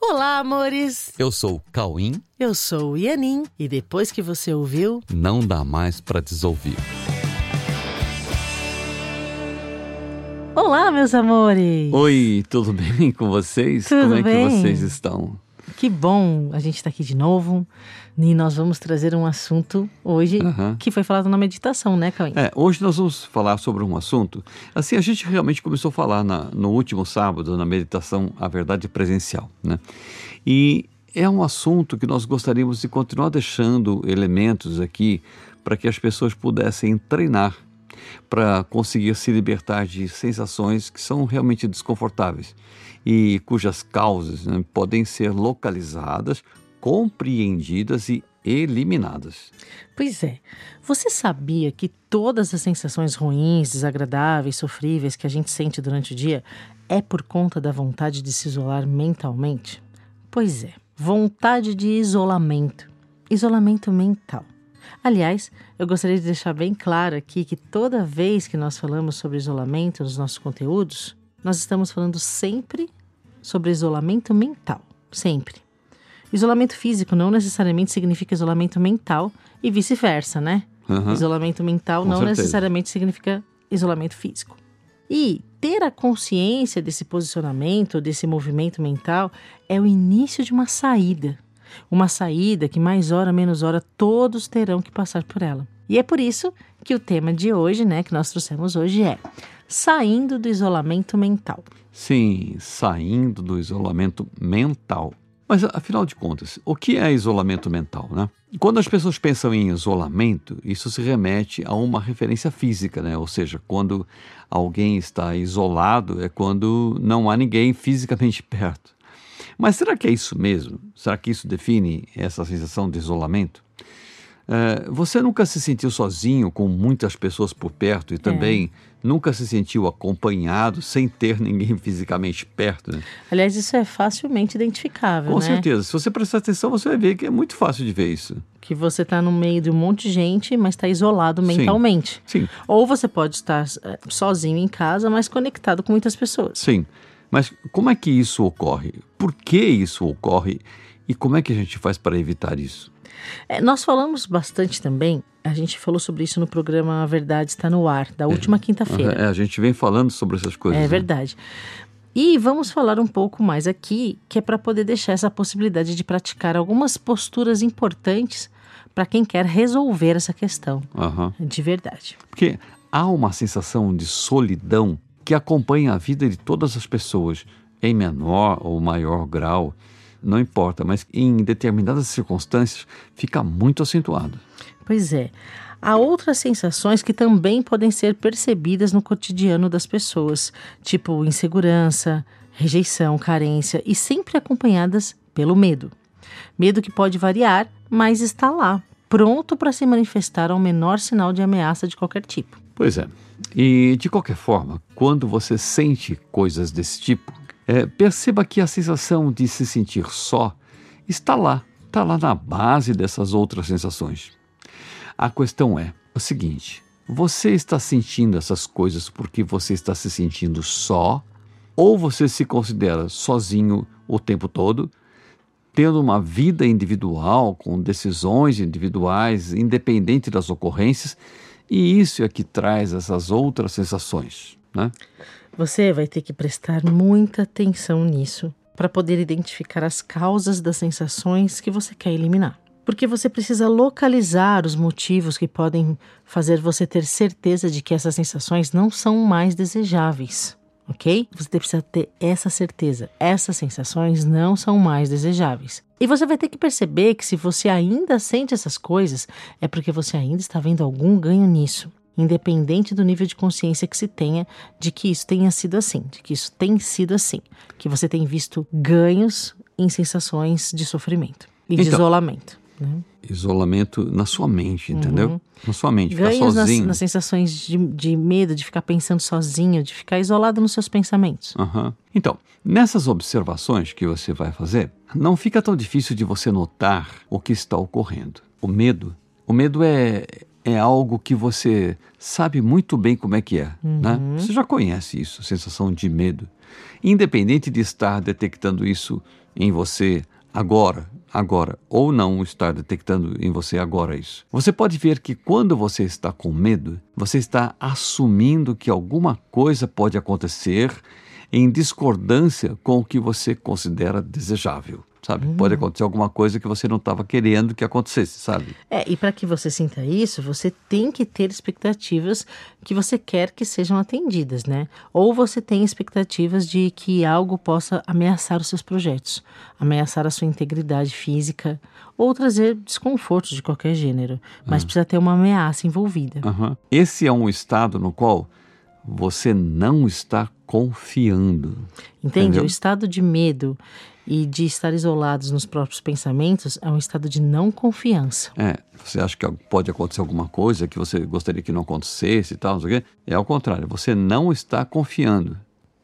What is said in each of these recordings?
Olá, amores! Eu sou o Cauim. Eu sou o Ianin e depois que você ouviu, Não dá mais pra desouvir. Olá, meus amores! Oi, tudo bem com vocês? Tudo Como é bem. que vocês estão? Que bom a gente estar aqui de novo e nós vamos trazer um assunto hoje Aham. que foi falado na meditação, né, Cauim? É, hoje nós vamos falar sobre um assunto. Assim, a gente realmente começou a falar na- no último sábado, na meditação A Verdade Presencial, né? E é um assunto que nós gostaríamos de continuar deixando elementos aqui para que as pessoas pudessem treinar para conseguir se libertar de sensações que são realmente desconfortáveis e cujas causas né, podem ser localizadas, compreendidas e eliminadas. Pois é. Você sabia que todas as sensações ruins, desagradáveis, sofríveis que a gente sente durante o dia é por conta da vontade de se isolar mentalmente? Pois é. Vontade de isolamento. Isolamento mental. Aliás, eu gostaria de deixar bem claro aqui que toda vez que nós falamos sobre isolamento nos nossos conteúdos, nós estamos falando sempre sobre isolamento mental. Sempre. Isolamento físico não necessariamente significa isolamento mental e vice-versa, né? Aham. Isolamento mental Com não certeza. necessariamente significa isolamento físico. E ter a consciência desse posicionamento, desse movimento mental, é o início de uma saída. Uma saída que, mais hora menos hora, todos terão que passar por ela. E é por isso que o tema de hoje, né, que nós trouxemos hoje é Saindo do isolamento mental. Sim, saindo do isolamento mental. Mas afinal de contas, o que é isolamento mental, né? Quando as pessoas pensam em isolamento, isso se remete a uma referência física, né? Ou seja, quando alguém está isolado é quando não há ninguém fisicamente perto. Mas será que é isso mesmo? Será que isso define essa sensação de isolamento? É, você nunca se sentiu sozinho com muitas pessoas por perto e também nunca se sentiu acompanhado sem ter ninguém fisicamente perto? Né? Aliás, isso é facilmente identificável, Com né? certeza. Se você prestar atenção, você vai ver que é muito fácil de ver isso. Que você está no meio de um monte de gente, mas está isolado mentalmente. Sim, Ou você pode estar eh, sozinho em casa, mas conectado com muitas pessoas. sim. Mas como é que isso ocorre? Por que isso ocorre? E como é que a gente faz para evitar isso? É, nós falamos bastante também, a gente falou sobre isso no programa A Verdade Está no Ar, da última quinta-feira. É, a gente vem falando sobre essas coisas. É né? verdade. E vamos falar um pouco mais aqui, que é para poder deixar essa possibilidade de praticar algumas posturas importantes para quem quer resolver essa questão Aham. de verdade. Porque há uma sensação de solidão que acompanha a vida de todas as pessoas, em menor ou maior grau, não importa, mas em determinadas circunstâncias fica muito acentuado. Pois é. Há outras sensações que também podem ser percebidas no cotidiano das pessoas, tipo insegurança, rejeição, carência e sempre acompanhadas pelo medo. Medo que pode variar, mas está lá, pronto para se manifestar ao menor sinal de ameaça de qualquer tipo. Pois é. E de qualquer forma, quando você sente coisas desse tipo, é, perceba que a sensação de se sentir só está lá, está lá na base dessas outras sensações. A questão é o seguinte: você está sentindo essas coisas porque você está se sentindo só, ou você se considera sozinho o tempo todo, tendo uma vida individual, com decisões individuais, independente das ocorrências, e isso é que traz essas outras sensações, né? Você vai ter que prestar muita atenção nisso para poder identificar as causas das sensações que você quer eliminar. Porque você precisa localizar os motivos que podem fazer você ter certeza de que essas sensações não são mais desejáveis, ok? Você precisa ter essa certeza. Essas sensações não são mais desejáveis. E você vai ter que perceber que se você ainda sente essas coisas, é porque você ainda está vendo algum ganho nisso independente do nível de consciência que se tenha de que isso tenha sido assim, de que isso tem sido assim, que você tem visto ganhos em sensações de sofrimento e de Então, isolamento. Né? Isolamento na sua mente, entendeu? Na sua mente, ficar Ganhos nas, sozinho. nas sensações de, de medo, de ficar pensando sozinho, de ficar isolado nos seus pensamentos. Aham. Então, nessas observações que você vai fazer, não fica tão difícil de você notar o que está ocorrendo. O medo, o medo é, é algo que você sabe muito bem como é que é, né? Você já conhece isso, sensação de medo. Independente de estar detectando isso em você agora, agora, ou não estar detectando em você agora isso. Você pode ver que quando você está com medo, você está assumindo que alguma coisa pode acontecer em discordância com o que você considera desejável sabe? Uhum. Pode acontecer alguma coisa que você não estava querendo que acontecesse, sabe? É, e para que você sinta isso, você tem que ter expectativas que você quer que sejam atendidas, né? Ou você tem expectativas de que algo possa ameaçar os seus projetos, ameaçar a sua integridade física ou trazer desconfortos de qualquer gênero, mas uhum. precisa ter uma ameaça envolvida. Uhum. Esse é um estado no qual você não está confiando. Entende? Entendeu? O estado de medo e de estar isolados nos próprios pensamentos é um estado de não confiança. É, você acha que pode acontecer alguma coisa que você gostaria que não acontecesse e tal, não sei o quê. É ao contrário, você não está confiando,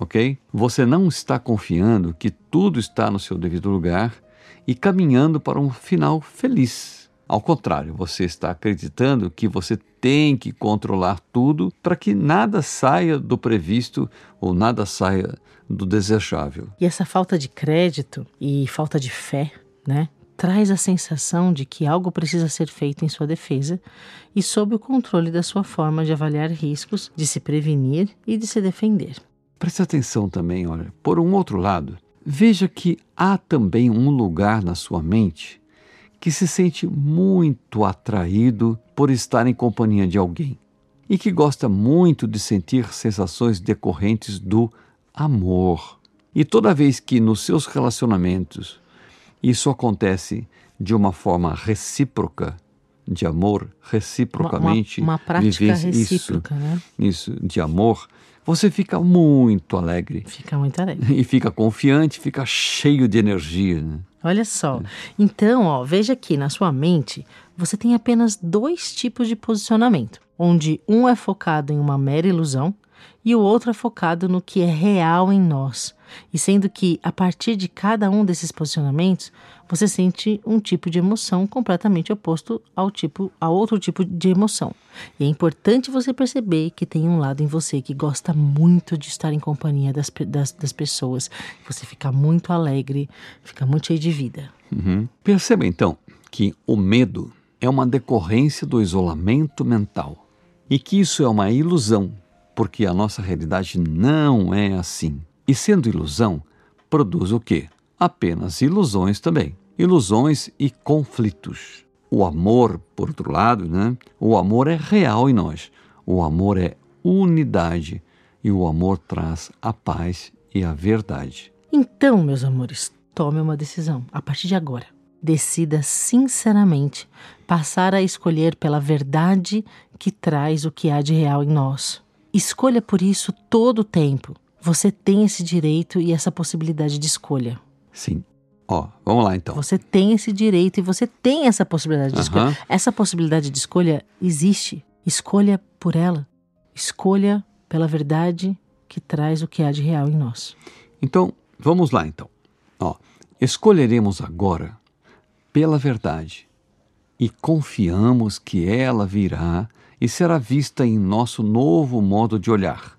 ok? Você não está confiando que tudo está no seu devido lugar e caminhando para um final feliz. Ao contrário, você está acreditando que você tem que controlar tudo para que nada saia do previsto ou nada saia do desejável. E essa falta de crédito e falta de fé, né? Traz a sensação de que algo precisa ser feito em sua defesa e sob o controle da sua forma de avaliar riscos, de se prevenir e de se defender. Preste atenção também, olha, por um outro lado, veja que há também um lugar na sua mente que se sente muito atraído por estar em companhia de alguém e que gosta muito de sentir sensações decorrentes do amor. E toda vez que nos seus relacionamentos isso acontece de uma forma recíproca, de amor, reciprocamente, uma, uma, uma prática recíproca, isso, né? Isso, de amor, você fica muito alegre. Fica muito alegre. E fica confiante, fica cheio de energia. Né? Olha só. Então, ó, veja aqui na sua mente, você tem apenas dois tipos de posicionamento, onde um é focado em uma mera ilusão e o outro é focado no que é real em nós. E sendo que, a partir de cada um desses posicionamentos, você sente um tipo de emoção completamente oposto ao tipo a outro tipo de emoção. E é importante você perceber que tem um lado em você que gosta muito de estar em companhia das, das, das pessoas. Você fica muito alegre, fica muito cheio de vida. Uhum. Perceba então que o medo é uma decorrência do isolamento mental e que isso é uma ilusão porque a nossa realidade não é assim. E sendo ilusão, produz o quê? Apenas ilusões também. Ilusões e conflitos. O amor, por outro lado, né? O amor é real em nós. O amor é unidade e o amor traz a paz e a verdade. Então, meus amores, tome uma decisão a partir de agora. Decida sinceramente passar a escolher pela verdade que traz o que há de real em nós. Escolha por isso todo o tempo. Você tem esse direito e essa possibilidade de escolha. Sim. Ó, vamos lá então. Você tem esse direito e você tem essa possibilidade de escolha. Essa possibilidade de escolha existe. Escolha por ela. Escolha pela verdade que traz o que há de real em nós. Então, vamos lá então. Ó, escolheremos agora pela verdade e confiamos que ela virá e será vista em nosso novo modo de olhar,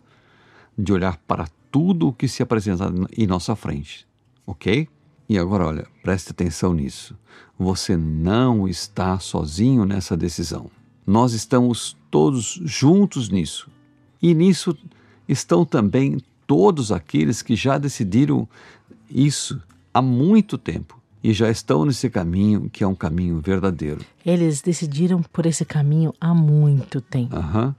de olhar para tudo o que se apresenta em nossa frente, ok? E agora, olha, preste atenção nisso. Você não está sozinho nessa decisão. Nós estamos todos juntos nisso. E nisso estão também todos aqueles que já decidiram isso há muito tempo e já estão nesse caminho que é um caminho verdadeiro. Eles decidiram por esse caminho há muito tempo. Uhum.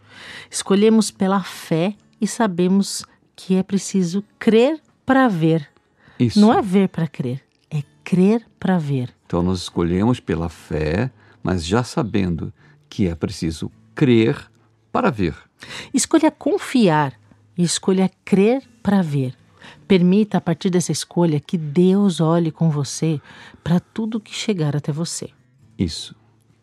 Escolhemos pela fé e sabemos que é preciso crer para ver. Isso. Não é ver para crer, é crer para ver. Então nós escolhemos pela fé, mas já sabendo que é preciso crer para ver. Escolha confiar e escolha crer para ver. Permita, a partir dessa escolha, que Deus olhe com você para tudo que chegar até você. Isso.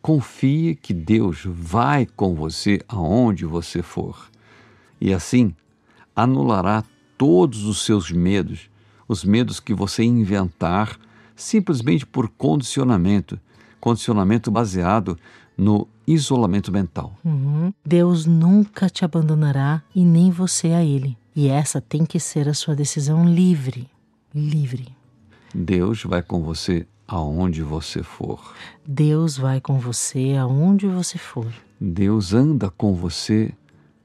Confie que Deus vai com você aonde você for. E assim, anulará todos os seus medos, os medos que você inventar simplesmente por condicionamento condicionamento baseado no isolamento mental. Uhum. Deus nunca te abandonará e nem você a Ele. E essa tem que ser a sua decisão livre. Livre. Deus vai com você aonde você for. Deus vai com você aonde você for. Deus anda com você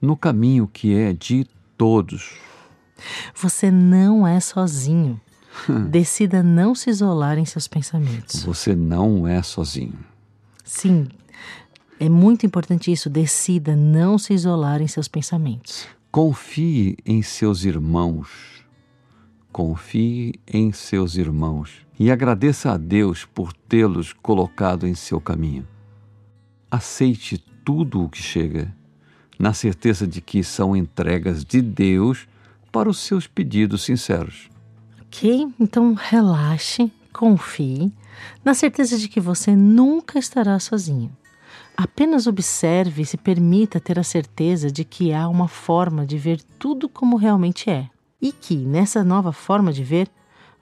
no caminho que é de todos. Você não é sozinho. Decida não se isolar em seus pensamentos. Você não é sozinho. Sim, é muito importante isso. Decida não se isolar em seus pensamentos. Confie em seus irmãos. Confie em seus irmãos e agradeça a Deus por tê-los colocado em seu caminho. Aceite tudo o que chega, na certeza de que são entregas de Deus para os seus pedidos sinceros. Ok? Então relaxe, confie, na certeza de que você nunca estará sozinho. Apenas observe e se permita ter a certeza de que há uma forma de ver tudo como realmente é. E que, nessa nova forma de ver,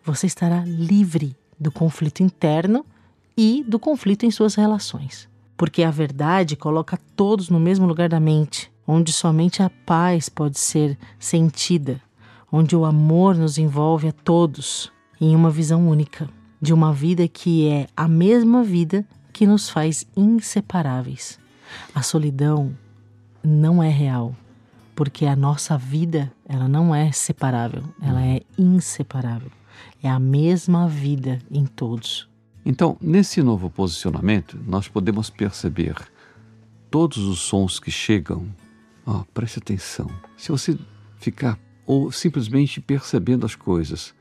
você estará livre do conflito interno e do conflito em suas relações. Porque a verdade coloca todos no mesmo lugar da mente, onde somente a paz pode ser sentida, onde o amor nos envolve a todos em uma visão única, de uma vida que é a mesma vida que nos faz inseparáveis. A solidão não é real, porque a nossa vida, ela não é separável, ela é inseparável. É a mesma vida em todos. Então, nesse novo posicionamento, nós podemos perceber todos os sons que chegam. Oh, preste atenção. Se você ficar ou simplesmente percebendo as coisas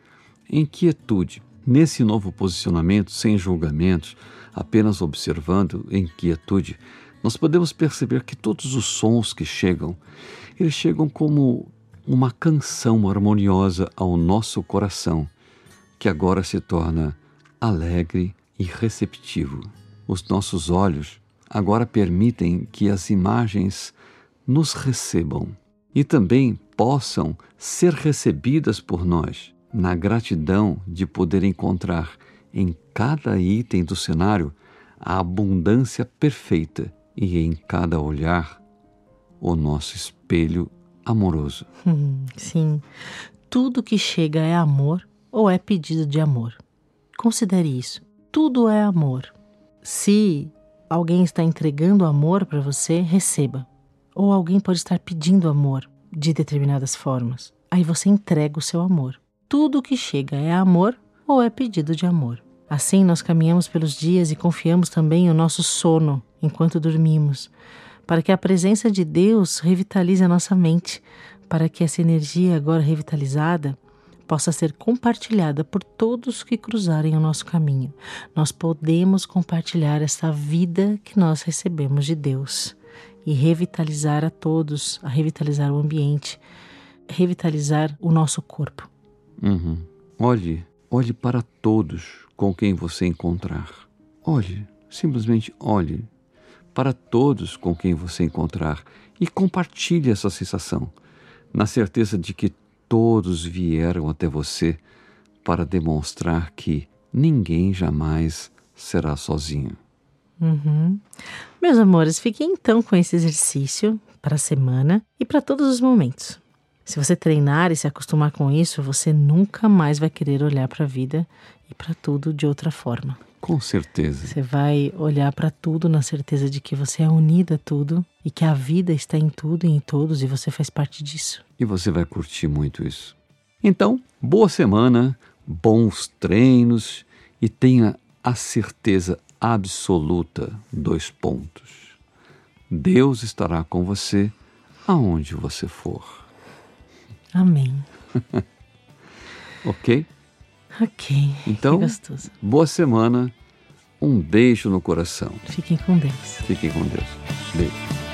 em quietude, nesse novo posicionamento, sem julgamentos, apenas observando em quietude, nós podemos perceber que todos os sons que chegam, eles chegam como uma canção harmoniosa ao nosso coração, que agora se torna alegre e receptivo. Os nossos olhos agora permitem que as imagens nos recebam e também possam ser recebidas por nós, na gratidão de poder encontrar em cada item do cenário a abundância perfeita e em cada olhar o nosso espelho amoroso. Hum, sim, tudo que chega é amor ou é pedido de amor. Considere isso. Tudo é amor. Se alguém está entregando amor para você, receba. Ou alguém pode estar pedindo amor de determinadas formas. Aí você entrega o seu amor. Tudo que chega é amor ou é pedido de amor. Assim nós caminhamos pelos dias e confiamos também o nosso sono enquanto dormimos, para que a presença de Deus revitalize a nossa mente, para que essa energia agora revitalizada possa ser compartilhada por todos que cruzarem o nosso caminho. Nós podemos compartilhar essa vida que nós recebemos de Deus e revitalizar a todos, a revitalizar o ambiente, revitalizar o nosso corpo. Uhum. Olhe, olhe para todos com quem você encontrar. Olhe, simplesmente olhe para todos com quem você encontrar e compartilhe essa sensação, na certeza de que todos vieram até você para demonstrar que ninguém jamais será sozinho. Uhum. Meus amores, fiquem então com esse exercício para a semana e para todos os momentos. Se você treinar e se acostumar com isso, você nunca mais vai querer olhar para a vida e para tudo de outra forma. Com certeza. Você vai olhar para tudo na certeza de que você é unida a tudo e que a vida está em tudo e em todos e você faz parte disso. E você vai curtir muito isso. Então, boa semana, bons treinos e tenha a certeza absoluta: dois pontos. Deus estará com você aonde você for. Amém. ok? Ok. Então, boa semana. Um beijo no coração. Fiquem com Deus. Fiquem com Deus. Beijo.